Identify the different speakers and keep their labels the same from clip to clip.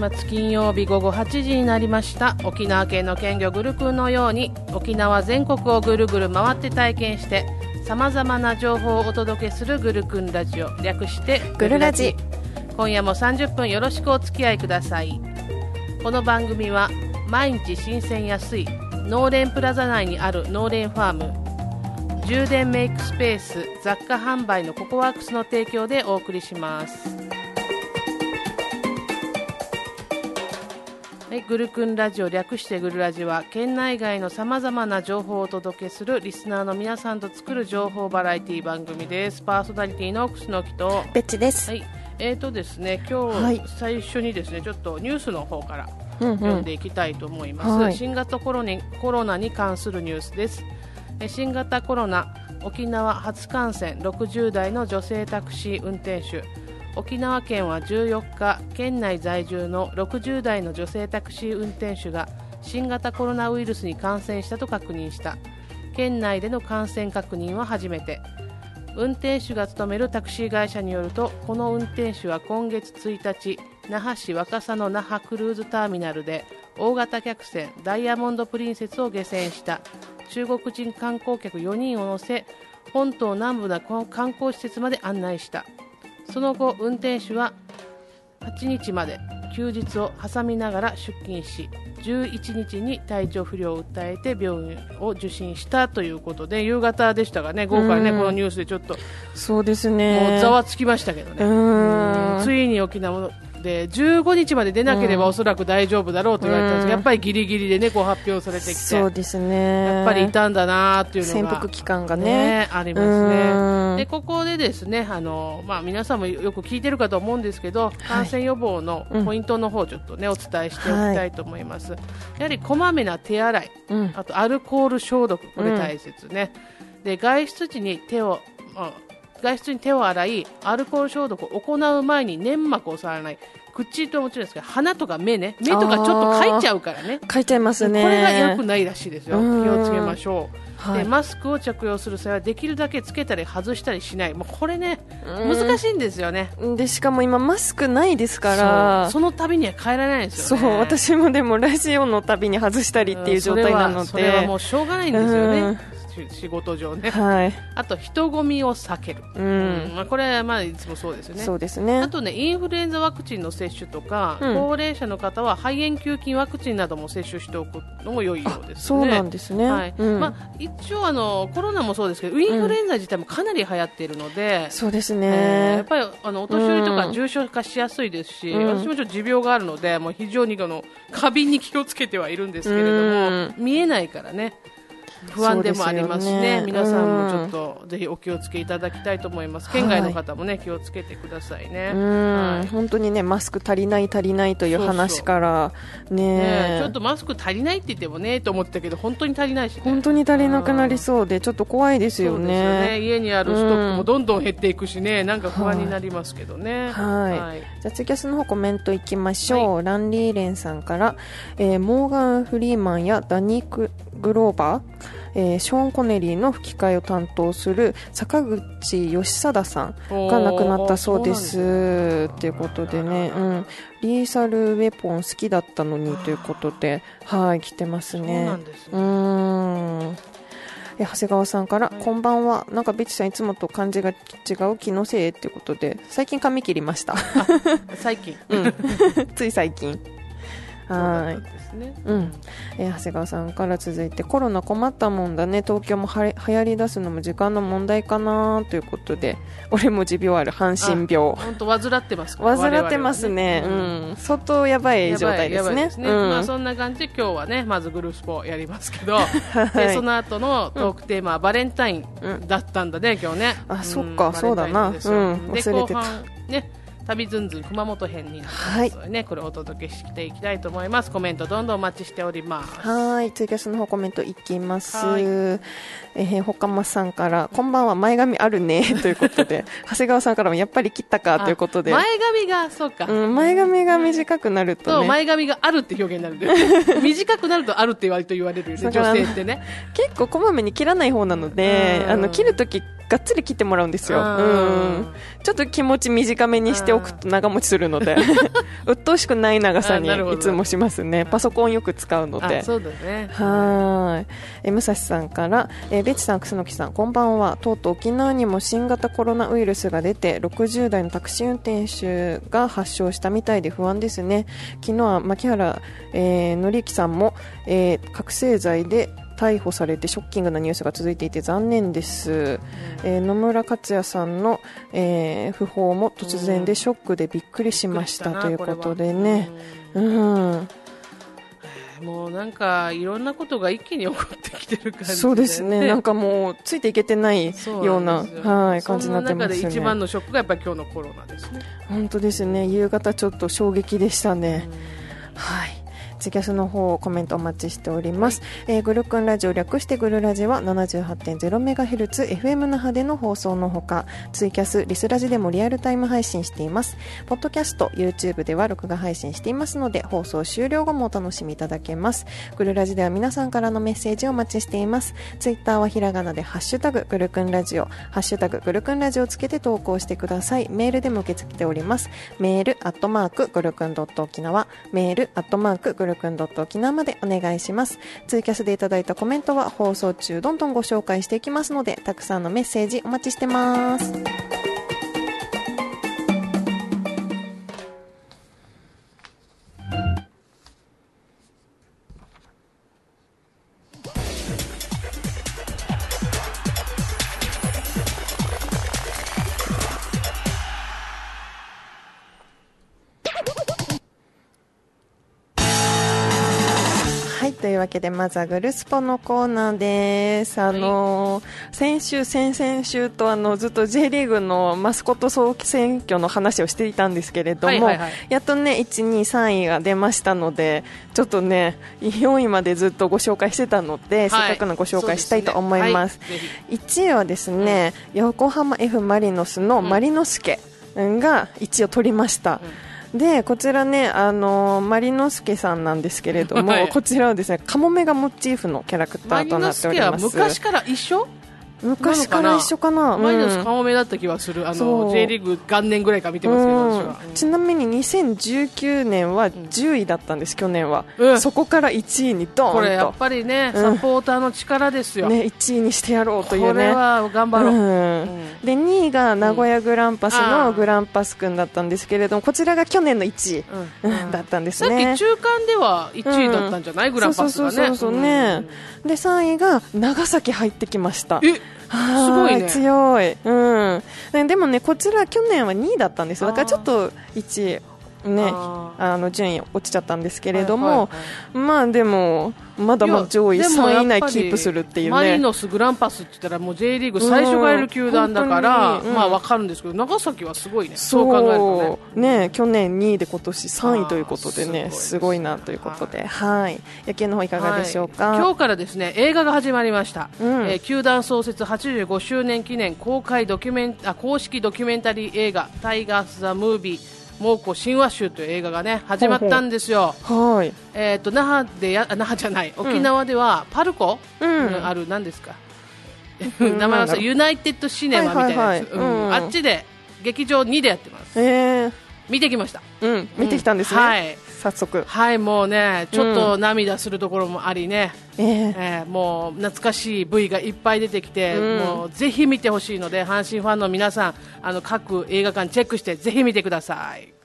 Speaker 1: 末金曜日午後8時になりました。沖縄県の県魚グルクンのように沖縄全国をぐるぐる回って体験してさまざまな情報をお届けするグルクンラジオ略して
Speaker 2: グルラジ。
Speaker 1: 今夜も30分よろしくお付き合いください。この番組は毎日新鮮安い農連プラザ内にある農連ファーム充電メイクスペース雑貨販売のココワークスの提供でお送りしますはい、グルクンラジオ略してグルラジは県内外のさまざまな情報をお届けするリスナーの皆さんと作る情報バラエティ番組です。パーソナリティの楠木と。
Speaker 2: ベッチです、
Speaker 1: はい。えーとですね今
Speaker 2: はい。
Speaker 1: 日最初にですねちょっとニュースの方から
Speaker 2: うんうん。
Speaker 1: 読んでいきたいと思います、
Speaker 2: はい。
Speaker 1: 新型コロナにコロナに関するニュースです。え新型コロナ沖縄初感染60代の女性タクシー運転手沖縄県は14日県内在住の60代の女性タクシー運転手が新型コロナウイルスに感染したと確認した。県内での感染確認は初めて。運転手が勤めるタクシー会社によるとこの運転手は今月1日那覇市若狭の那覇クルーズターミナルで大型客船ダイヤモンド・プリンセスを下船した。中国人観光客4人を乗せ本島南部の観光施設まで案内した。その後運転手は8日まで休日を挟みながら出勤し11日に体調不良を訴えて病院を受診したということで夕方でしたがね。今回ね
Speaker 2: うん。
Speaker 1: このニュースでちょっと
Speaker 2: そうです
Speaker 1: も
Speaker 2: ね
Speaker 1: うざわつきましたけどね。ついに沖縄で15日まで出なければおそらく大丈夫だろうと言われたんですけど、
Speaker 2: うん。
Speaker 1: やっぱりギリギリでねこう発表されてきて。
Speaker 2: そうですね。
Speaker 1: やっぱりいたんだなっていうのが。
Speaker 2: 潜伏期間がね。
Speaker 1: あります
Speaker 2: うん。
Speaker 1: ね。でここでですねあの、まあ、皆さんもよく聞いてるかと思うんですけど、感染予防のポイントの方ちょっとね、お伝えしておきたいと思います、やはりこまめな手洗い
Speaker 2: うん。
Speaker 1: あとアルコール消毒これ大切ね、で外出時に手を、あ外出に手を洗いアルコール消毒を行う前に粘膜を触らない口ともちろんですけど鼻とか目ね。目とかちょっとかいちゃうからね。
Speaker 2: 書いちゃいますね。
Speaker 1: これが良くないらしいですよ。
Speaker 2: うん。
Speaker 1: 気をつけましょう、
Speaker 2: はい。
Speaker 1: でマスクを着用する際はできるだけつけたり外したりしない。もうこれね
Speaker 2: うん。
Speaker 1: 難しいんですよね。
Speaker 2: でしかも今マスクないですから。
Speaker 1: そう。その度には変えられないんです
Speaker 2: そう。
Speaker 1: よね
Speaker 2: 私もでもラジオのたびに外したりっていう状態なので。
Speaker 1: それはもうしょうがないんですよ
Speaker 2: うん。
Speaker 1: ねし仕事上ね。
Speaker 2: はい。
Speaker 1: あと人混みを避ける、
Speaker 2: う
Speaker 1: うん。
Speaker 2: ん
Speaker 1: まあ、これはまあいつもそうですよね。
Speaker 2: そうですね。
Speaker 1: あとねインフルエンザワクチンの接種とか、
Speaker 2: うん。
Speaker 1: 高齢者の方は肺炎球菌ワクチンなども接種しておくのも良いようですね。
Speaker 2: そうなんですね。
Speaker 1: はい。
Speaker 2: うん。
Speaker 1: まあ、一応あのコロナもそうですけどインフルエンザ自体もかなり流行っているので、
Speaker 2: そうです
Speaker 1: えーや
Speaker 2: ね
Speaker 1: っぱりあのお年寄りと
Speaker 2: うん。
Speaker 1: か重症化しやすいですし、
Speaker 2: うん。
Speaker 1: 私もちょっと持病があるのでもう非常にあの過敏に気をつけてはいるんですけれども、
Speaker 2: うん。
Speaker 1: 見えないからね不安でもありますしね
Speaker 2: ね。
Speaker 1: 皆さんもちょっとぜひお気をつけいただきたいと思います、県外の方もね気をつけてくださいね。
Speaker 2: うん、
Speaker 1: はい。
Speaker 2: 本当にねマスク足りない足りないという話からね
Speaker 1: ねえちょっとマスク足りないって言ってもねと思ってたけど本当に足りないし、ね、
Speaker 2: 本当に足りなくなりそうでちょっと怖いですよ
Speaker 1: ね。
Speaker 2: ね。
Speaker 1: 家にあるストックもどんどん減っていくしね、なんか不安になりますけどね。
Speaker 2: はい。じゃあツイキャスの方コメントいきましょう、ランリーレンさんから、えーモーガン・フリーマンやダニーク・グローバー、えーショーン・コネリーの吹き替えを担当する坂口義貞さんが亡くなったそうです。ということでね、うん、リーサル・ウェポン好きだったのにということではい来てます
Speaker 1: そう
Speaker 2: ね。
Speaker 1: なん。
Speaker 2: え長谷川さんから、
Speaker 1: はい。
Speaker 2: こんばんは。なんかベチさんいつもと感じが違う気のせいっていうことで最近髪切りました。
Speaker 1: 最近。
Speaker 2: うん。つい最近はい
Speaker 1: そうんですね。
Speaker 2: うん。えー長谷川さんから続いてコロナ困ったもんだね。東京もはれ流行り出すのも時間の問題かなということで俺も持病ある阪神病。
Speaker 1: 本当患ってますか？ら。
Speaker 2: 患ってますね、
Speaker 1: 我々は
Speaker 2: うん、相当やばい状態ですね。
Speaker 1: すね。
Speaker 2: うん。
Speaker 1: まあそんな感じ。で今日はねまずグルースポやりますけど、
Speaker 2: はい。
Speaker 1: でその後のトークテーマはバレンタインだったんだね、今日ね。
Speaker 2: あ
Speaker 1: ん。
Speaker 2: そっかそうだな。うん。
Speaker 1: で
Speaker 2: 忘れてた。
Speaker 1: ね旅ずんずん熊本編になってますのでね、これをお届けしていきたいと思います。コメントどんどんお待ちしております。
Speaker 2: はい、ツイキャスの方コメントいきます。
Speaker 1: はい。
Speaker 2: えー、ほかまさんから、こんばんは、前髪あるね、ということで、長谷川さんからもやっぱり切ったか、ということで、
Speaker 1: 前髪がそうか、
Speaker 2: うん、前髪が短くなる
Speaker 1: と
Speaker 2: とね、
Speaker 1: 前髪があるって表現になる。短くなるとあるって言われるよね女性ってね。
Speaker 2: 結構こまめに切らない方なので、
Speaker 1: うん。
Speaker 2: あの、切るとき、がっつり切ってもらうんですよ、
Speaker 1: うん。
Speaker 2: うん、ちょっと気持ち短めにしておくと長持ちするので。鬱陶しくない長さにいつもしますね。パソコンよく使うので。
Speaker 1: あそうだね。
Speaker 2: はーい。え、武蔵さんから、えー、ベチさん、楠木さん、こんばんは。とうとう沖縄にも新型コロナウイルスが出て、60代のタクシー運転手が発症したみたいで不安ですね。昨日は牧原、えー、紀之さんも、えー覚醒剤で逮捕されてショッキングなニュースが続いていて残念です、えー野村克也さんの、えー訃報も突然でショックでびっくりしました、ということでね、うん、
Speaker 1: もうなんかいろんなことが一気に起こってきてる感じで、
Speaker 2: そうですね、なんかもうついていけてないようなはい、感じになってます
Speaker 1: 中で一番
Speaker 2: ね。
Speaker 1: のショックがやっぱり今日のコロナですね。
Speaker 2: 本当ですね、夕方ちょっと衝撃でしたね。はい。ツイキャスの方コメントお待ちしております、えーグルクンラジオ略してグルラジは 78.0MHz FM 那覇での放送のほかツイキャスリスラジでもリアルタイム配信しています。ポッドキャスト YouTube では録画配信していますので放送終了後もお楽しみいただけます。グルラジでは皆さんからのメッセージをお待ちしています。ツイッターはひらがなでハッシュタググルクンラジオ。ハッシュタググルクンラジオをつけて投稿してください。メールでも受け付けております。メールアットマークグルクンドット沖縄。メールアットマークグルドット沖縄までお願いします。ツイキャスでいただいたコメントは放送中どんどんご紹介していきますのでたくさんのメッセージお待ちしてます。わけでまずはグルスポのコーナーです。あのー先週先々週とあのずっと J リーグのマスコット総選挙の話をしていたんですけれども、
Speaker 1: はいはいはい。
Speaker 2: やっとね1、2、3位が出ましたのでちょっとね4位までずっとご紹介してたので、せっかくのご紹介したいと思います。
Speaker 1: すね。はい。ぜ
Speaker 2: 1位はですね、横浜 F・ マリノスのマリノスケが1位を取りました。でこちらね、あのーマリノスケさんなんですけれども、
Speaker 1: はい。
Speaker 2: こちらはですねカモメがモチーフのキャラクターとなっております。
Speaker 1: 昔から一緒？
Speaker 2: 昔から一緒かな？
Speaker 1: マリノス
Speaker 2: うん
Speaker 1: カモメだった気はする、あ
Speaker 2: そ
Speaker 1: の
Speaker 2: う。
Speaker 1: J リーグ元年ぐらいから見てますけど、
Speaker 2: うん。ちなみに2019年は10位だったんです、去年は、
Speaker 1: うん。
Speaker 2: そこから1位にドーンと。
Speaker 1: これやっぱりね、
Speaker 2: うん。
Speaker 1: サポーターの力ですよ、
Speaker 2: ね、1位にしてやろうというね。
Speaker 1: これは頑張ろう、
Speaker 2: で2位が名古屋グランパスのグランパス君だったんですけれどもこちらが去年の1位、だったんです
Speaker 1: さっ
Speaker 2: ね
Speaker 1: き中間では1位だったんじゃない、グランパスがね。
Speaker 2: そうそうそうそうね、で3位が長崎入ってきました。
Speaker 1: うんえ
Speaker 2: は
Speaker 1: すごいね。
Speaker 2: 強い、うん、でもねこちら去年は2位だったんですよ。だからちょっと1位。ね
Speaker 1: あ
Speaker 2: あの順位落ちちゃったんですけれども、
Speaker 1: はいはい
Speaker 2: まあでもまだまだ上位
Speaker 1: いやでも
Speaker 2: 3位以内キープするっていう
Speaker 1: マリ
Speaker 2: ね
Speaker 1: ノス、グランパスって言ったらもう J リーグ最初がいる球団だから、
Speaker 2: うん
Speaker 1: まあわかるんですけど長崎はすごいね。そう。考えるとね。
Speaker 2: ね去年2位で今年3位ということでね
Speaker 1: す
Speaker 2: すごいなということで。はい。野球の方いかがでしょうか、
Speaker 1: はい。今日からですね映画が始まりました、
Speaker 2: うん。
Speaker 1: えー球団創設85周年記念公開ドキュメンあ公式ドキュメンタリー映画「タイガース・ザ・ムービー猛虎神話集」という映画がね始まったんですよ。
Speaker 2: はい。
Speaker 1: えー、と那覇でやあ那覇じゃない沖縄ではパルコ、
Speaker 2: うん。
Speaker 1: うんある何ですか？
Speaker 2: うん
Speaker 1: 名前はユナイテッドシネマみたいなやつ、あっちで劇場2でやってます。
Speaker 2: えー、
Speaker 1: 見てきました。
Speaker 2: うん見てきたんですね、
Speaker 1: はい。
Speaker 2: 早速。
Speaker 1: はいもうねちょっと涙するところもありね、
Speaker 2: えー
Speaker 1: えーもう懐かしい部位がいっぱい出てきて、
Speaker 2: うん。
Speaker 1: もうぜひ見てほしいので阪神ファンの皆さんあの各映画館チェックしてぜひ見てください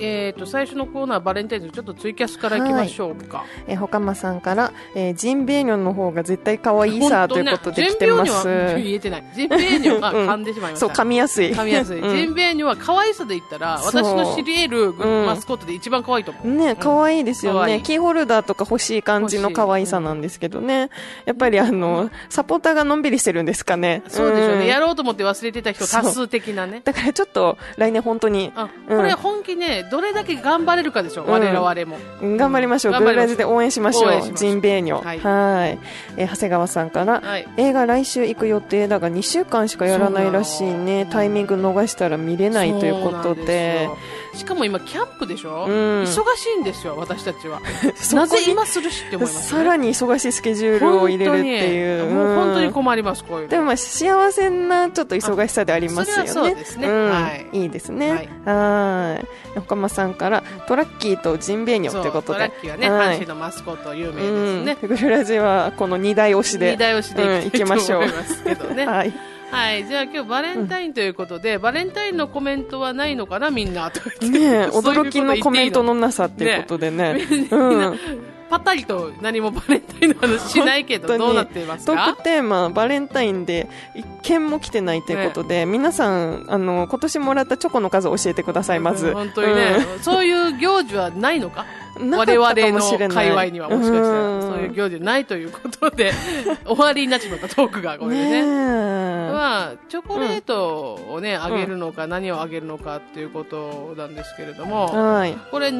Speaker 1: えー、と最初のコーナーバレンタインズちょっとツイキャスからいきましょうか、
Speaker 2: えー、ほかまさんから、えー、ジンベエニョンの方が絶対可愛いさということで来てます。
Speaker 1: ジンベエニョンは言えてない。ジンベエニョンは噛んでしまいました、
Speaker 2: そう噛みやすい。
Speaker 1: 噛みやすい、
Speaker 2: うん。
Speaker 1: ジンベエニョンは可愛さで言ったら私の知り得る
Speaker 2: うん
Speaker 1: マスコットで一番可愛いと思う、
Speaker 2: ね、可愛いですよね、
Speaker 1: 可愛い。
Speaker 2: キーホルダーとか欲しい感じの可愛さなんですけどね。やっぱりあの、サポーターがのんびりしてるんですかね。
Speaker 1: そうでしょうね、
Speaker 2: ん。
Speaker 1: やろうと思って忘れてた人多数的なね。
Speaker 2: だからちょっと来年本当に。
Speaker 1: あ
Speaker 2: うん。
Speaker 1: これ本気ね、どれだけ頑張れるかでしょ、
Speaker 2: うん
Speaker 1: 我々も。
Speaker 2: 頑張りましょう。グ
Speaker 1: 頑張りましょう
Speaker 2: ルラジで応援しましょう。ジンベエニョン。
Speaker 1: はい
Speaker 2: はいえー長谷川さんから、
Speaker 1: はい
Speaker 2: 映画来週行く予定だが2週間しかやらないらしいね。タイミング逃したら見れないということで。
Speaker 1: しかも今、キャンプでしょ、
Speaker 2: うん
Speaker 1: 忙しいんですよ、私たちは。なぜ今するしって思います、ね、
Speaker 2: さらに忙しいスケジュールを入れるっていう。
Speaker 1: 本当にもう本当に
Speaker 2: うん
Speaker 1: 困ります、こういうの。
Speaker 2: でもまあ幸せなちょっと忙しさでありますよね。
Speaker 1: あそうですね
Speaker 2: ん
Speaker 1: はい
Speaker 2: いいですね。
Speaker 1: はい
Speaker 2: はい。横間さんからトラッキーとジンベエニョということで。
Speaker 1: トラッキーはね、
Speaker 2: はい
Speaker 1: 阪神のマスコット有名ですね。
Speaker 2: うん。グルラジはこの二台推しで。
Speaker 1: 二台押しで
Speaker 2: うん
Speaker 1: いき
Speaker 2: ましょう
Speaker 1: 思いますけどね。
Speaker 2: はい。
Speaker 1: はい、じゃあ今日バレンタインということで、バレンタインのコメントはないのかな、みんな。と
Speaker 2: ね驚きのコメントのなさっていうことでね。うん。
Speaker 1: パタリと何もバレンタインの話しないけど、どうなっています
Speaker 2: トー
Speaker 1: か
Speaker 2: クテーマ、バレンタインで一件も来てないということで、皆さん、あの、今年もらったチョコの数を教えてください、まず。
Speaker 1: うん本当にね、そういう行事はないのか？我々の界隈にはもしかしたら
Speaker 2: うん。
Speaker 1: そういう行事ないということで 終わりになってしまったトークがこれでね。まあ、チョコレートをね、あげるのか、何をあげるのかっていうことなんですけれども、
Speaker 2: はい。
Speaker 1: これ、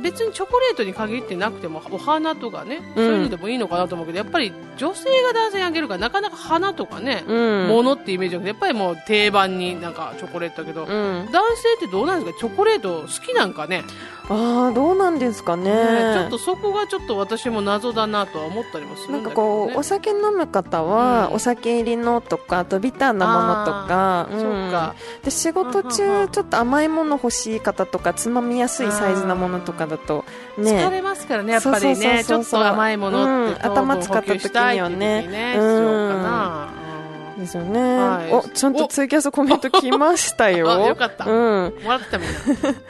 Speaker 1: 別にチョコレートに限ってなくても、お花とかね、そういうのでもいいのかなと思うけど、やっぱり女性が男性にあげるから、なかなか花とかね、
Speaker 2: うん。
Speaker 1: 物ってイメージじゃなくて、やっぱりもう定番になんかチョコレートだけど、
Speaker 2: うん。
Speaker 1: 男性ってどうなんですか？チョコレート好きなんかね？
Speaker 2: ああ、どうなんですかね。
Speaker 1: ねちょっとそこがちょっと私も謎だなとは思ったりもする
Speaker 2: なんん
Speaker 1: だけど、ね。
Speaker 2: かこう、お酒飲む方は、
Speaker 1: うん
Speaker 2: お酒入りのとか、あとビターなものとか、
Speaker 1: あーそうか。
Speaker 2: で仕事
Speaker 1: うんうんう
Speaker 2: 中
Speaker 1: ん。
Speaker 2: ちょっと甘いもの欲しい方とかつまみやすいサイズなものとかだと
Speaker 1: 疲
Speaker 2: ね
Speaker 1: れますからね、やっぱりね、ちょっと甘いものって、
Speaker 2: うん。頭使った時にはね。
Speaker 1: うん
Speaker 2: ですよね、
Speaker 1: はい。
Speaker 2: おちゃんとツイキャスコメント来ましたよ。
Speaker 1: あよかった。
Speaker 2: うん。
Speaker 1: もらってたみんな。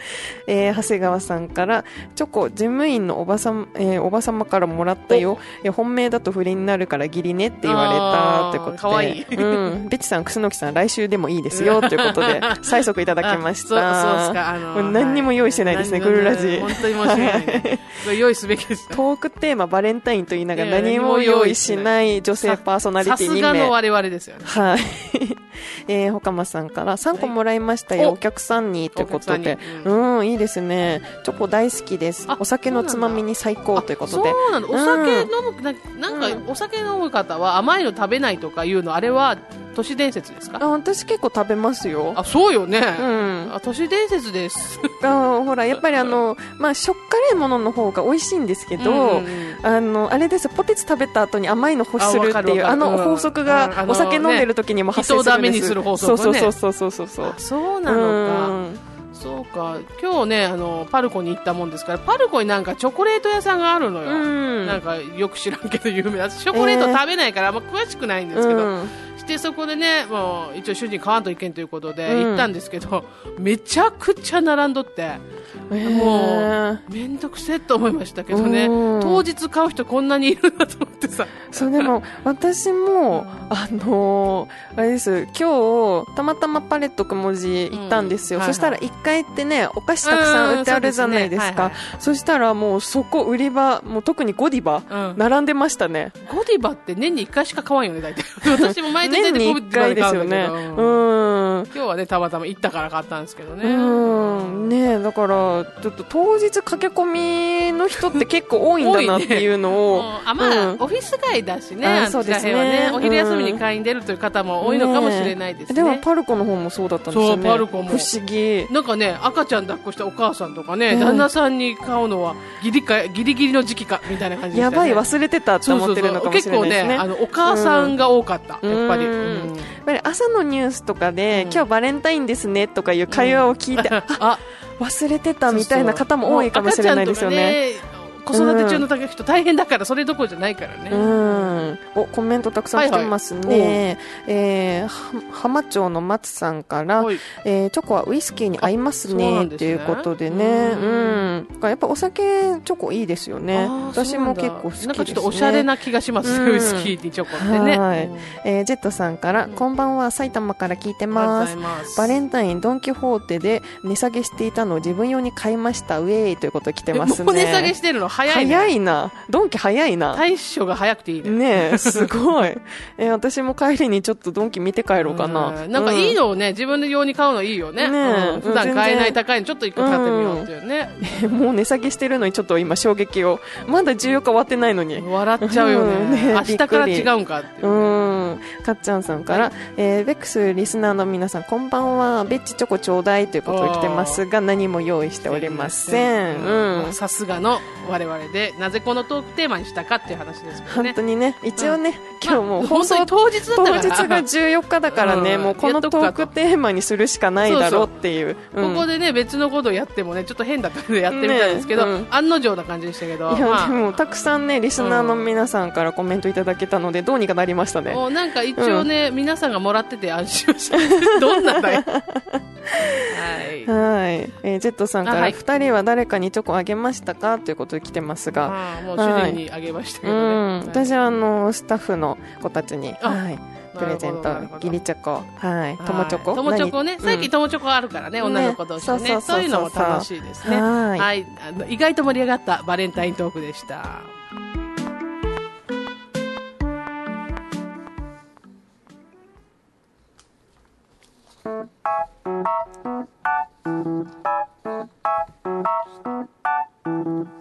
Speaker 2: えー長谷川さんからチョコ事務員のおばさん、えーおば様からもらったよ。いや本命だと不倫になるから義理ねって言われたってことで。
Speaker 1: かわいい。
Speaker 2: うん、ベチさん楠木さん来週でもいいですよということで催促いただきました。
Speaker 1: あそうそうですか。あの
Speaker 2: これ何にも用意してないですね
Speaker 1: は
Speaker 2: グルラジ。
Speaker 1: 本当に申し訳ないね。用意すべきですね。
Speaker 2: トークテーマバレンタインと言いながら何も用意しない女性パーソナリティ2
Speaker 1: さすがの
Speaker 2: 名。
Speaker 1: 我々ですよね。
Speaker 2: はい。えー、ほかまさんから3個もらいましたよ、
Speaker 1: はい
Speaker 2: お客さんにということで
Speaker 1: お客。さんに
Speaker 2: うん、いいですね。チョコ大好きです
Speaker 1: あ。
Speaker 2: お酒のつまみに最高ということで。
Speaker 1: そうなんだ。お酒飲む、ななんか、
Speaker 2: うん
Speaker 1: お酒飲む方は甘いの食べないとかいうの、あれは都市伝説ですか？
Speaker 2: あ私結構食べますよ。
Speaker 1: あ、そうよね。
Speaker 2: うん。
Speaker 1: あ、都市伝説です。
Speaker 2: あほら、やっぱりあの、まあ、しょっかれいものの方が美味しいんですけど、
Speaker 1: うんうん
Speaker 2: あの、あれですポテチ食べた後に甘いの欲するっていう、
Speaker 1: あ
Speaker 2: の
Speaker 1: うん
Speaker 2: 法則
Speaker 1: うん
Speaker 2: がお酒飲んでる時にも発生するんです。
Speaker 1: 人をダメにする法則ね
Speaker 2: そうそうそうそうそうそう。
Speaker 1: あそうなのか。そうか。今日ね、あの、パルコに行ったもんですから、パルコになんかチョコレート屋さんがあるのよ。
Speaker 2: うん。
Speaker 1: なんかよく知らんけど有名なチョコレート食べないからあんま詳しくないんですけど、
Speaker 2: うん
Speaker 1: してそこでねもう一応主人買わんといけんということで
Speaker 2: うん
Speaker 1: 行ったんですけど、めちゃくちゃ並んどって
Speaker 2: えー
Speaker 1: もう面倒くせえと思いましたけどね。
Speaker 2: うん。
Speaker 1: 当日買う人こんなにいるんだと思ってさ。
Speaker 2: そうでも私も、あのーあれです。今日たまたまパレットくもじ行ったんですよ、
Speaker 1: うん。
Speaker 2: そしたら1階ってねお菓子たくさん売ってあるじゃないですか、
Speaker 1: うん
Speaker 2: そしたらもうそこ売り場もう特にゴディバ、
Speaker 1: うん。
Speaker 2: 並んでましたね。
Speaker 1: ゴディバって年に1回しか買わんよね大体私も毎年大体ゴデ
Speaker 2: 1
Speaker 1: ィバで買
Speaker 2: 回ですよね
Speaker 1: うんだけど、
Speaker 2: うん。
Speaker 1: 今日はねたまたま行ったから買ったんですけどね。
Speaker 2: うん。ねえだからちょっと当日駆け込みの人って結構多いんだなっていうのを、
Speaker 1: もうあまあ、
Speaker 2: うん。
Speaker 1: オフィス街だしね、
Speaker 2: そうですね。
Speaker 1: ね、お昼休み
Speaker 2: うん
Speaker 1: に買いに出るという方も多いのかもしれないですね。
Speaker 2: でもパルコの方もそうだったんですよね。
Speaker 1: そうパルコも。
Speaker 2: 不思議。
Speaker 1: なんかね、赤ちゃん抱っこしたお母さんとかね、
Speaker 2: うん。
Speaker 1: 旦那さんに買うのはギリかギリギリの時期かみたいな感じでね。
Speaker 2: やばい忘れてたって
Speaker 1: そうそう
Speaker 2: 思ってるのかもしれないですね。
Speaker 1: 結構ね、あのお母さんが多かった、
Speaker 2: うん。
Speaker 1: やっぱり。
Speaker 2: うん。
Speaker 1: うん。
Speaker 2: やっぱり朝のニュースとかで、
Speaker 1: うん。
Speaker 2: 今日バレンタインですねとかいう会話を聞いて、あ
Speaker 1: あ、
Speaker 2: 忘れてたみたいな方も多いかもしれないですよね。
Speaker 1: 子育て中の人大変だからそれどころじゃないからね、
Speaker 2: うん。おコメントたくさん来てますね、
Speaker 1: はいはい。
Speaker 2: えーは浜町の松さんから、
Speaker 1: はい。
Speaker 2: えーチョコはウイスキーに合いますね
Speaker 1: んですね。
Speaker 2: っていうことでね。
Speaker 1: うん。
Speaker 2: うん。やっぱお酒チョコいいですよね。私も結構好きです、ね、
Speaker 1: なんかちょっとおしゃれな気がします、
Speaker 2: うん。
Speaker 1: ウイスキーにチョコってね。
Speaker 2: はい
Speaker 1: うん。
Speaker 2: えージェットさんから、
Speaker 1: うん。
Speaker 2: こんばんは埼玉から聞いてます。バレンタインドン・キホーテで値下げしていたのを自分用に買いました。ウェイということ来てますね。
Speaker 1: 値下げしてるの？早いね
Speaker 2: 早いなドンキ早いな
Speaker 1: 対処が早くていいね
Speaker 2: ねえ、すごい。えー私も帰りにちょっとドンキ見て帰ろうかな。
Speaker 1: うんなんかいいのをね、自分で用に買うのいいよね。
Speaker 2: ねえ
Speaker 1: うん普段買えない高いのちょっと一個買ってみようっていうね。
Speaker 2: うんもう値下げしてるのにちょっと今衝撃を。まだ14日終わってないのに。
Speaker 1: 笑っちゃうよね。
Speaker 2: うんね
Speaker 1: 明日から違うんかっていう
Speaker 2: う
Speaker 1: ね、
Speaker 2: ん。かっちゃんさんから、えーベックスリスナーの皆さん、こんばんは。ベッチチョコちょうだいということを来てますが、何も用意しておりません。うん。
Speaker 1: さすがの我々で、なぜこのトークテーマにしたかっていう話ですけどね。
Speaker 2: 本当にね、一応ね、今日もう
Speaker 1: まあ
Speaker 2: 放送
Speaker 1: 本当に当日だったから。
Speaker 2: 当日が14日だからね、
Speaker 1: うん。
Speaker 2: もうこのトークテーマにするしかないだろうっていう。うん。
Speaker 1: ここでね、別のことをやってもね、ちょっと変だったのでやってみたんですけど、
Speaker 2: ねうん。
Speaker 1: 案の定な感じでしたけど、
Speaker 2: いや、
Speaker 1: まあ。
Speaker 2: でもたくさんねリスナーの皆さんからコメントいただけたのでどうにかなりましたね。
Speaker 1: なんか一応ね、皆さんがもらってて安心をした。どんなんだよ。はい。
Speaker 2: はい、えージェットさんから
Speaker 1: あはい。
Speaker 2: 2人は誰かにチョコあげましたか？ということで来てますが、
Speaker 1: もう主人にあげましたけ
Speaker 2: う
Speaker 1: どね。
Speaker 2: 私はあのスタッフの子たちに、
Speaker 1: あ
Speaker 2: はい、プレゼント
Speaker 1: なるほど。なるほど
Speaker 2: 義理チョコ。はい。友チョコ？
Speaker 1: 友チョコね、
Speaker 2: 何？
Speaker 1: 最近友チョコあるからね、女の子同士のね。
Speaker 2: ねそう
Speaker 1: いうのも楽しいですね。
Speaker 2: はい。
Speaker 1: 意外と盛り上がったバレンタイントークでした。
Speaker 2: はい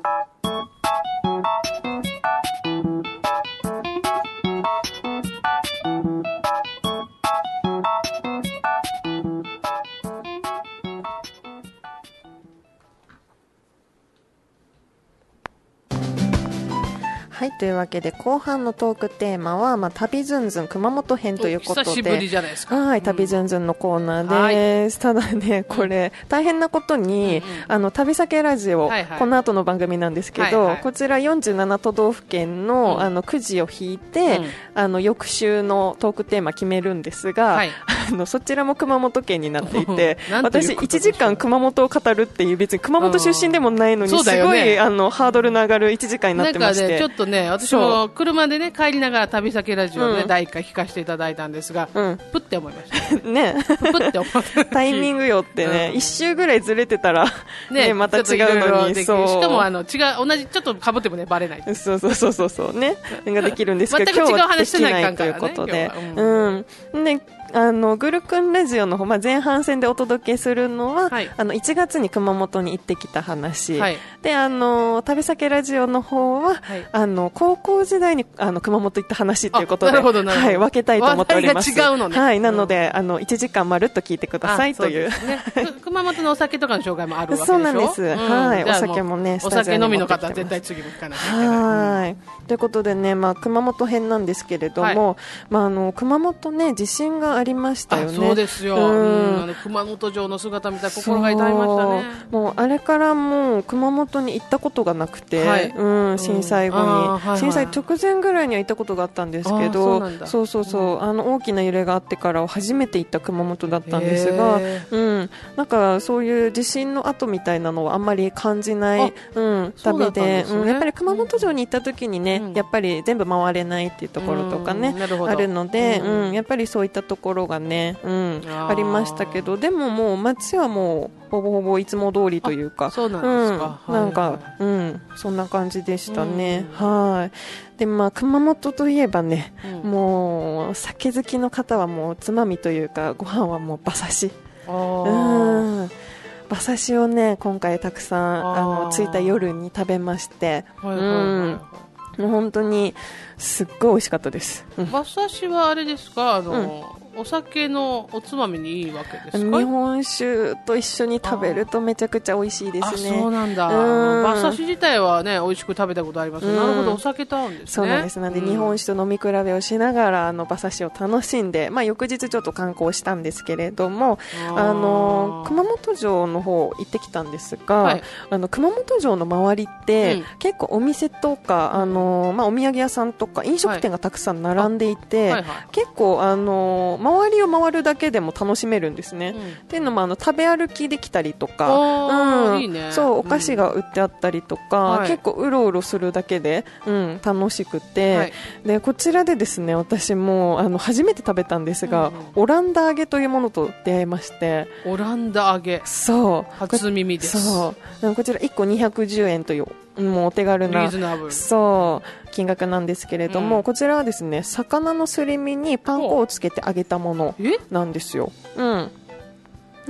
Speaker 2: というわけで後半のトークテーマは、まあ、旅ずんずん熊本編ということで。
Speaker 1: 久しぶりじゃないですか。
Speaker 2: はい、旅ずんずんのコーナーです。ただね、これ、大変なことに、
Speaker 1: うんうん
Speaker 2: あの、旅先ラジオ、
Speaker 1: はいはい。
Speaker 2: この後の番組なんですけど、
Speaker 1: はいはい。
Speaker 2: こちら47都道府県の、
Speaker 1: うん。
Speaker 2: あの、くじを引いて、
Speaker 1: うん
Speaker 2: あの、翌週のトークテーマ決めるんですが、
Speaker 1: はい
Speaker 2: あの、そちらも熊本県になっていて私、
Speaker 1: ことでしょう
Speaker 2: 1時間熊本を語るっていう、別に熊本出身でもないのに、すごい、あの、ハードルの上がる1時間になってまして。
Speaker 1: ね、ちょっとね、私
Speaker 2: そ
Speaker 1: も車でね、帰りながら旅先ラジオね、
Speaker 2: うん
Speaker 1: 第1回聞かせていただいたんですが、
Speaker 2: うん。
Speaker 1: プって思いました。
Speaker 2: ね。
Speaker 1: プって思った。
Speaker 2: タイミングよってね、
Speaker 1: うん
Speaker 2: 一周ぐらいずれてたら、ね、また違うのに、
Speaker 1: しかも、あの、違う、同じ、ちょっと被ってもね、バレない。
Speaker 2: そうそうそうそうそうね。ができるんですけど、
Speaker 1: 全く違う話してない
Speaker 2: ということで。
Speaker 1: 今日は
Speaker 2: うん。で、あの、グルクンラジオの方、まあ、前半戦でお届けするのは、
Speaker 1: はい。
Speaker 2: あの、1月に熊本に行ってきた話。
Speaker 1: はい。
Speaker 2: で、あの、旅先ラジオの方は、
Speaker 1: はい。
Speaker 2: あの、高校時代に、あの、熊本行った話っていうことで、はい、分けたいと思っております。
Speaker 1: 違うのね。
Speaker 2: はい、なので、あの、1時間まるっと聞いてくださいという
Speaker 1: ね。く熊本のお酒とかの紹介もあるわけでしょ？
Speaker 2: そうなんです。はい
Speaker 1: じゃあ
Speaker 2: お酒もね
Speaker 1: うお酒飲みの方は絶対次も聞かなきゃいけない。
Speaker 2: はい。ということでね、まあ、熊本編なんですけれども、まあ、あの、熊本ね、地震がありましたよ
Speaker 1: あ
Speaker 2: ね。
Speaker 1: そうですよ、
Speaker 2: うん。
Speaker 1: うん。あの熊本城の姿見たら心が痛みましたね。
Speaker 2: もう、あれからもう、熊本に行ったことがなくて、
Speaker 1: はい。
Speaker 2: うん、震災後に、
Speaker 1: はいはい。
Speaker 2: 震災直前ぐらいには行ったことがあったんですけ
Speaker 1: あーそう
Speaker 2: そうそうそう、あの、大きな揺れがあってからは初めて行った熊本だったんですが
Speaker 1: へ、
Speaker 2: うん、なんか、そういう地震の後みたいなのはあんまり感じない、うん、旅で、
Speaker 1: ね。
Speaker 2: うん、やっぱり熊本城に行った時にね、
Speaker 1: うん。
Speaker 2: やっぱり全部回れないっていうところとかね、あるので、
Speaker 1: う
Speaker 2: うんん。やっぱりそういったところがね、うん、
Speaker 1: あ
Speaker 2: りましたけどでももう街はもうほぼほぼいつも通りというか
Speaker 1: そうなんですか。
Speaker 2: うん、なんか、
Speaker 1: はいはい。
Speaker 2: うん、そんな感じでしたね、
Speaker 1: うん。
Speaker 2: はい。でまあ熊本といえばね、
Speaker 1: うん。
Speaker 2: もう酒好きの方はもうつまみというかご飯はもう馬刺し。うん。馬刺しをね今回たくさんあの着いた夜に食べまして。
Speaker 1: はいはいはいはい。
Speaker 2: もう本当にすっごい美味しかったです、うん。
Speaker 1: 馬刺しはあれですか？あの、お酒のおつまみにいいわけです
Speaker 2: 日
Speaker 1: か
Speaker 2: 本酒と一緒に食べるとめちゃくちゃ美味しいですね。
Speaker 1: あそうなんだ。
Speaker 2: うん。
Speaker 1: 馬刺し自体はね美味しく食べたことあります
Speaker 2: うん。
Speaker 1: なるほどお酒と合うんですね。
Speaker 2: そうなんです。なんで、日本酒と飲み比べをしながらあの馬刺しを楽しんで、まあ、翌日ちょっと観光したんですけれどもあの熊本城の方行ってきたんですが、
Speaker 1: はい。
Speaker 2: あの熊本城の周りって、
Speaker 1: うん。
Speaker 2: 結構お店とかあの、まあ、お土産屋さんとか飲食店がたくさん並んでいて、
Speaker 1: はいはい。
Speaker 2: 結構あの周りを回るだけでも楽しめるんですね。
Speaker 1: うん。
Speaker 2: っていうのもあの食べ歩きできたりとか、
Speaker 1: あーいいね。
Speaker 2: そうお菓子が売ってあったりとか、
Speaker 1: はい。
Speaker 2: 結構うろうろするだけで、うん、楽しくて、
Speaker 1: はい。
Speaker 2: でこちらでですね私もあの初めて食べたんですが、
Speaker 1: うんうん。
Speaker 2: オランダ揚げというものと出会いまして。
Speaker 1: オランダ揚げ。
Speaker 2: そう。
Speaker 1: 初耳です。
Speaker 2: そう。こちら1個210円というもうお手軽
Speaker 1: リ
Speaker 2: なそう金額なんですけれども、
Speaker 1: うん。
Speaker 2: こちらはですね魚のすり身にパン粉をつけて揚げたもの
Speaker 1: え？
Speaker 2: なんですよ、うん。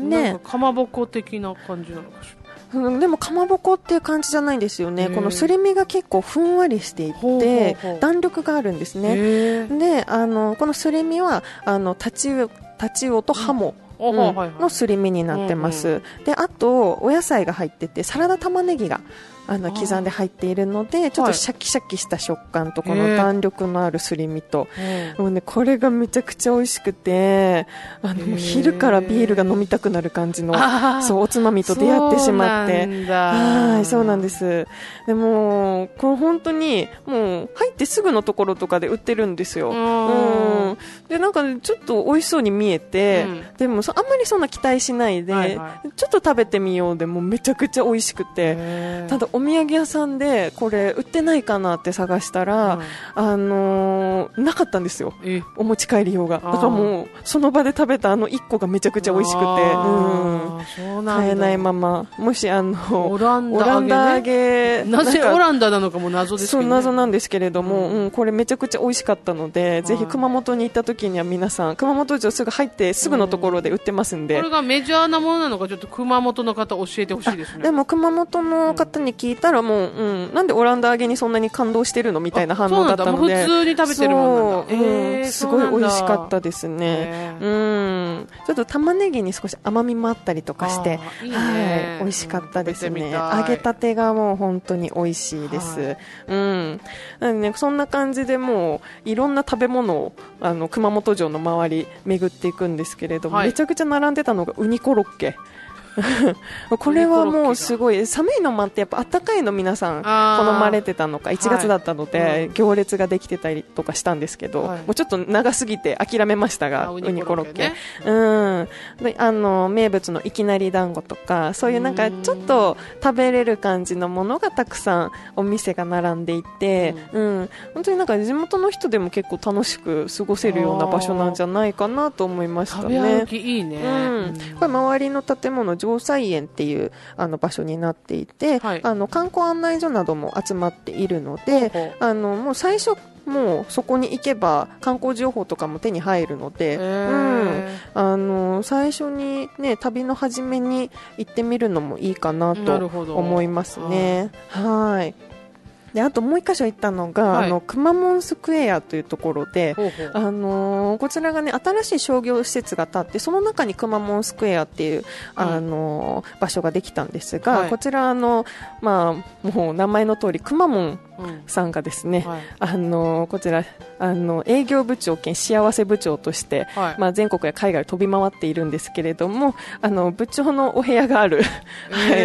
Speaker 2: ね。
Speaker 1: かかまぼこ的な感じなのかし
Speaker 2: うんでもかまぼこっていう感じじゃないんですよね。このすり身が結構ふんわりしていて弾力があるんです
Speaker 1: ら
Speaker 2: ねであのこのすり身はあのタチウタチウオとハモ、のすり身になってます、であとお野菜が入っててサラダ玉ねぎがあの刻んで入っているのでちょっ
Speaker 1: はい
Speaker 2: とシャキシャキした食感とこの弾力のあるすり身と。
Speaker 1: うん。
Speaker 2: もうねこれがめちゃくちゃ美味しくてあの昼からビールが飲みたくなる感じのそうおつまみと出会ってしまって。はい、そうなんです。でも、これ本当に、もう、入ってすぐのところとかで売ってるんですよ。
Speaker 1: う
Speaker 2: うん。ん。で、なんかね、ちょっと美味しそうに見えて、
Speaker 1: うん。
Speaker 2: でもそ、あんまりそんな期待しないで、
Speaker 1: はいは
Speaker 2: ちょっと食べてみようでもうめちゃくちゃ美味しくて、ただお土産屋さんでこれ売ってないかなって探したら、
Speaker 1: うん。
Speaker 2: あのーなかったんですよ。
Speaker 1: え？
Speaker 2: お持ち帰り用が。だからもう、その場で食べたあの1個がめちゃくちゃ美味しくて、うん。買えないまま、もしあの、
Speaker 1: オラン
Speaker 2: オ
Speaker 1: ダ揚げ、ね、
Speaker 2: ランダ揚げ、
Speaker 1: なぜオランダなのかも謎ですけど、ね、
Speaker 2: 謎なんですけれども、
Speaker 1: う
Speaker 2: うんんこれめちゃくちゃ美味しかったので、ぜひ
Speaker 1: はい
Speaker 2: 熊本に行った時には皆さん熊本城すぐ入ってすぐのところで売ってますんで、
Speaker 1: これがメジャーなものなのかちょっと熊本の方教えてほしいですね
Speaker 2: でも熊本の方に聞いたらもう、うん、なんでオランダ揚げにそんなに感動してるのみたいな反応だったので、
Speaker 1: 普通に食べてるもんなんだ。
Speaker 2: そう。うん。
Speaker 1: へー
Speaker 2: すごい美味しかった
Speaker 1: で
Speaker 2: ですね。
Speaker 1: へ
Speaker 2: うん、ちょっと玉ねぎに少し甘みもあったりとかして、
Speaker 1: いいね。
Speaker 2: はい、美味しかったですね。揚げたてがもう本当に美味しいです。
Speaker 1: はい。
Speaker 2: うん。なんでね、そんな感じでもういろんな食べ物をあの熊本城の周り巡っていくんですけれども、
Speaker 1: はい。
Speaker 2: めちゃくちゃ並んでたのがウニコロッケ。これはもうすごい寒いのもあってやっぱ暖かいの皆さん好まれてたのか1月だったので、行列ができてたりとかしたんですけど、
Speaker 1: はい。
Speaker 2: もうちょっと長すぎて諦めましたが
Speaker 1: あ
Speaker 2: ウニコロッケ。
Speaker 1: ね。
Speaker 2: うん、であの名物のいきなり団子とかそういうなんかちょっと食べれる感じのものがたくさんお店が並んでいて、うん。本当になんか地元の人でも結構楽しく過ごせるような場所なんじゃないかなと思いました
Speaker 1: 食べ
Speaker 2: ね
Speaker 1: 歩。きいいね、
Speaker 2: うん、これ周りの建物城西園っていうあの場所になっていて、
Speaker 1: はい。
Speaker 2: あの観光案内所なども集まっているので、あのもう最初もうそこに行けば観光情報とかも手に入るので、
Speaker 1: へ
Speaker 2: うん、
Speaker 1: ー
Speaker 2: あの最初にね旅の初めに行ってみるのもいいかなと思いますね。はい。であともう一箇所行ったのが、
Speaker 1: はい。
Speaker 2: あのくまモンスクエアというところで、
Speaker 1: ほうほう。
Speaker 2: あのーこちらがね新しい商業施設が建ってその中にくまモンスクエアっていう、あのー場所ができたんですが、
Speaker 1: はい。
Speaker 2: こちらあのまあもう名前の通りくまモン
Speaker 1: うん
Speaker 2: さんがですね、
Speaker 1: はい。
Speaker 2: あのーこちらあの営業部長兼幸せ部長として、
Speaker 1: はい。
Speaker 2: まあ、全国や海外を飛び回っているんですけれどもあの部長のお部屋がある、はい、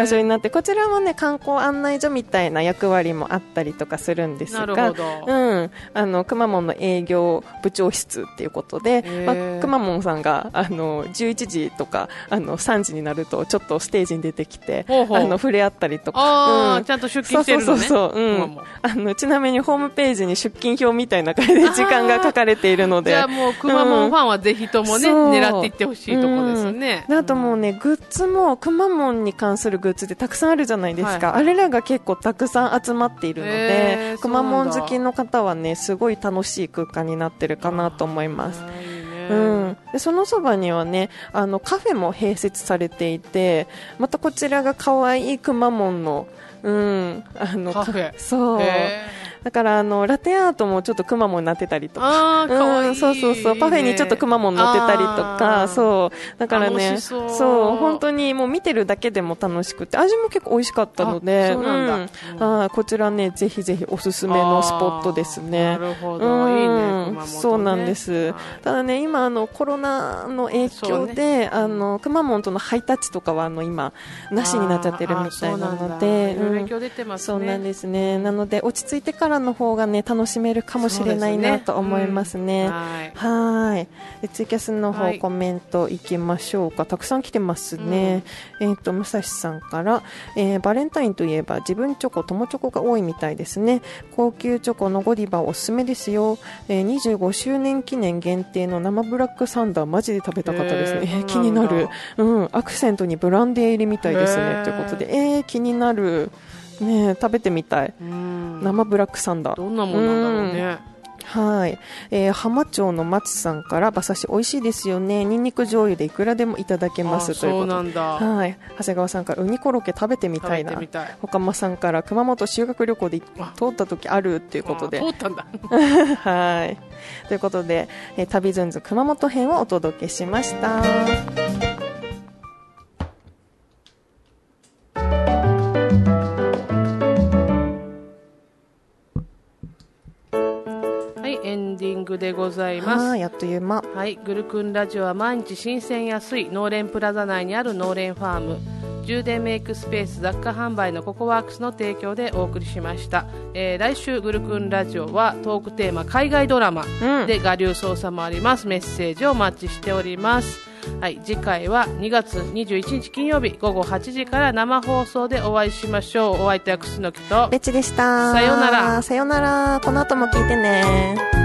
Speaker 2: 場所になってこちらもね観光案内所みたいな役割もあったりとかするんですがうん、あのくまモンの営業部長室っていうことで、まあ、くまモンさんがあの11時とかあの3時になるとちょっとステージに出てきてあの触れ合ったりとか、
Speaker 1: ちゃんと出勤してるのね。
Speaker 2: そうそうそう、う。ん。
Speaker 1: 今も、
Speaker 2: あのちなみにホームページに出勤表みたいな感じで時間が書かれているので。
Speaker 1: じゃあもうくまモンファンはぜひともね、狙っていってほしいとこですね、
Speaker 2: であともうね、グッズもくまモンに関するグッズってたくさんあるじゃないですか、
Speaker 1: はい
Speaker 2: あれらが結構たくさん集まっているのでくまモン好きの方はねすごい楽しい空間になってるかなと思います。うん、でそのそばにはねあのカフェも併設されていてまたこちらが可愛いくまモンの、うん、あの
Speaker 1: カフェ。
Speaker 2: かそう。
Speaker 1: へ
Speaker 2: だからあのラテアートもちょっとくまモンになってたりとか。うんそうそうそう。パフェにちょっとくまモン乗ってたりとかそう。だからね
Speaker 1: そう。
Speaker 2: 本当にもう見てるだけでも楽しくて味も結構美味しかったので
Speaker 1: あそうなんだ。
Speaker 2: うん。あーこちらねぜひぜひおすすめのスポットですね。
Speaker 1: なるほど、
Speaker 2: うん。
Speaker 1: いいねね。
Speaker 2: そうなんです。
Speaker 1: はい。
Speaker 2: ただね、今あのコロナの影響で、あのくまモンとのハイタッチとかはあの今なしになっちゃってるみたいなので、
Speaker 1: そうなん
Speaker 2: ですね。なので落ち着いてからの方がね楽しめるかもしれないなと思いますね。
Speaker 1: はい
Speaker 2: はい。でツイキャスの方、
Speaker 1: はい
Speaker 2: コメントいきましょうか。たくさん来てますね。えっ、と、武蔵さんから、えーバレンタインといえば自分チョコ、友チョコが多いみたいですね。高級チョコのゴディバおすすめですよ。えー25周年記念限定の生ブラックサンダーマジで食べた方ですね。えー 気になる。うん、アクセントにブランデー入りみたいです
Speaker 1: へ
Speaker 2: ね。
Speaker 1: ー
Speaker 2: ということで、えー、気になる。ねえ食べてみたい。
Speaker 1: うん。
Speaker 2: 生ブラックサンダー。
Speaker 1: どんなもんなんだろうね、
Speaker 2: はい、えー浜町の松さんから馬刺し美味しいですよね。ニンニク醤油でいくらでもいただけますということで。
Speaker 1: なんだ。
Speaker 2: はい。長谷川さんからウニコロッケ食べてみ
Speaker 1: 食
Speaker 2: たいな。
Speaker 1: べてみたい。
Speaker 2: 岡間さんから熊本修学旅行で
Speaker 1: あ
Speaker 2: 通った時あるっていうことで。
Speaker 1: あ通ったんだ。
Speaker 2: はい。ということで、えー旅ずんず熊本編をお届けしました
Speaker 1: グでございます。
Speaker 2: はいあっという間
Speaker 1: はい、グルクンラジオは毎日新鮮安い農連プラザ内にある農連ファーム。充電メイクスペース雑貨販売のココワークスの提供でお送りしました、えー来週グルクンラジオはトークテーマ海外ドラマ
Speaker 2: うん。
Speaker 1: で我流操作もあります。メッセージをお待ちしております。はい、次回は2月21日金曜日午後8時から生放送でお会いしましょう。お相手は楠木と。
Speaker 2: ベッチでした。
Speaker 1: さようなら。
Speaker 2: さようなら。この後も聞いてね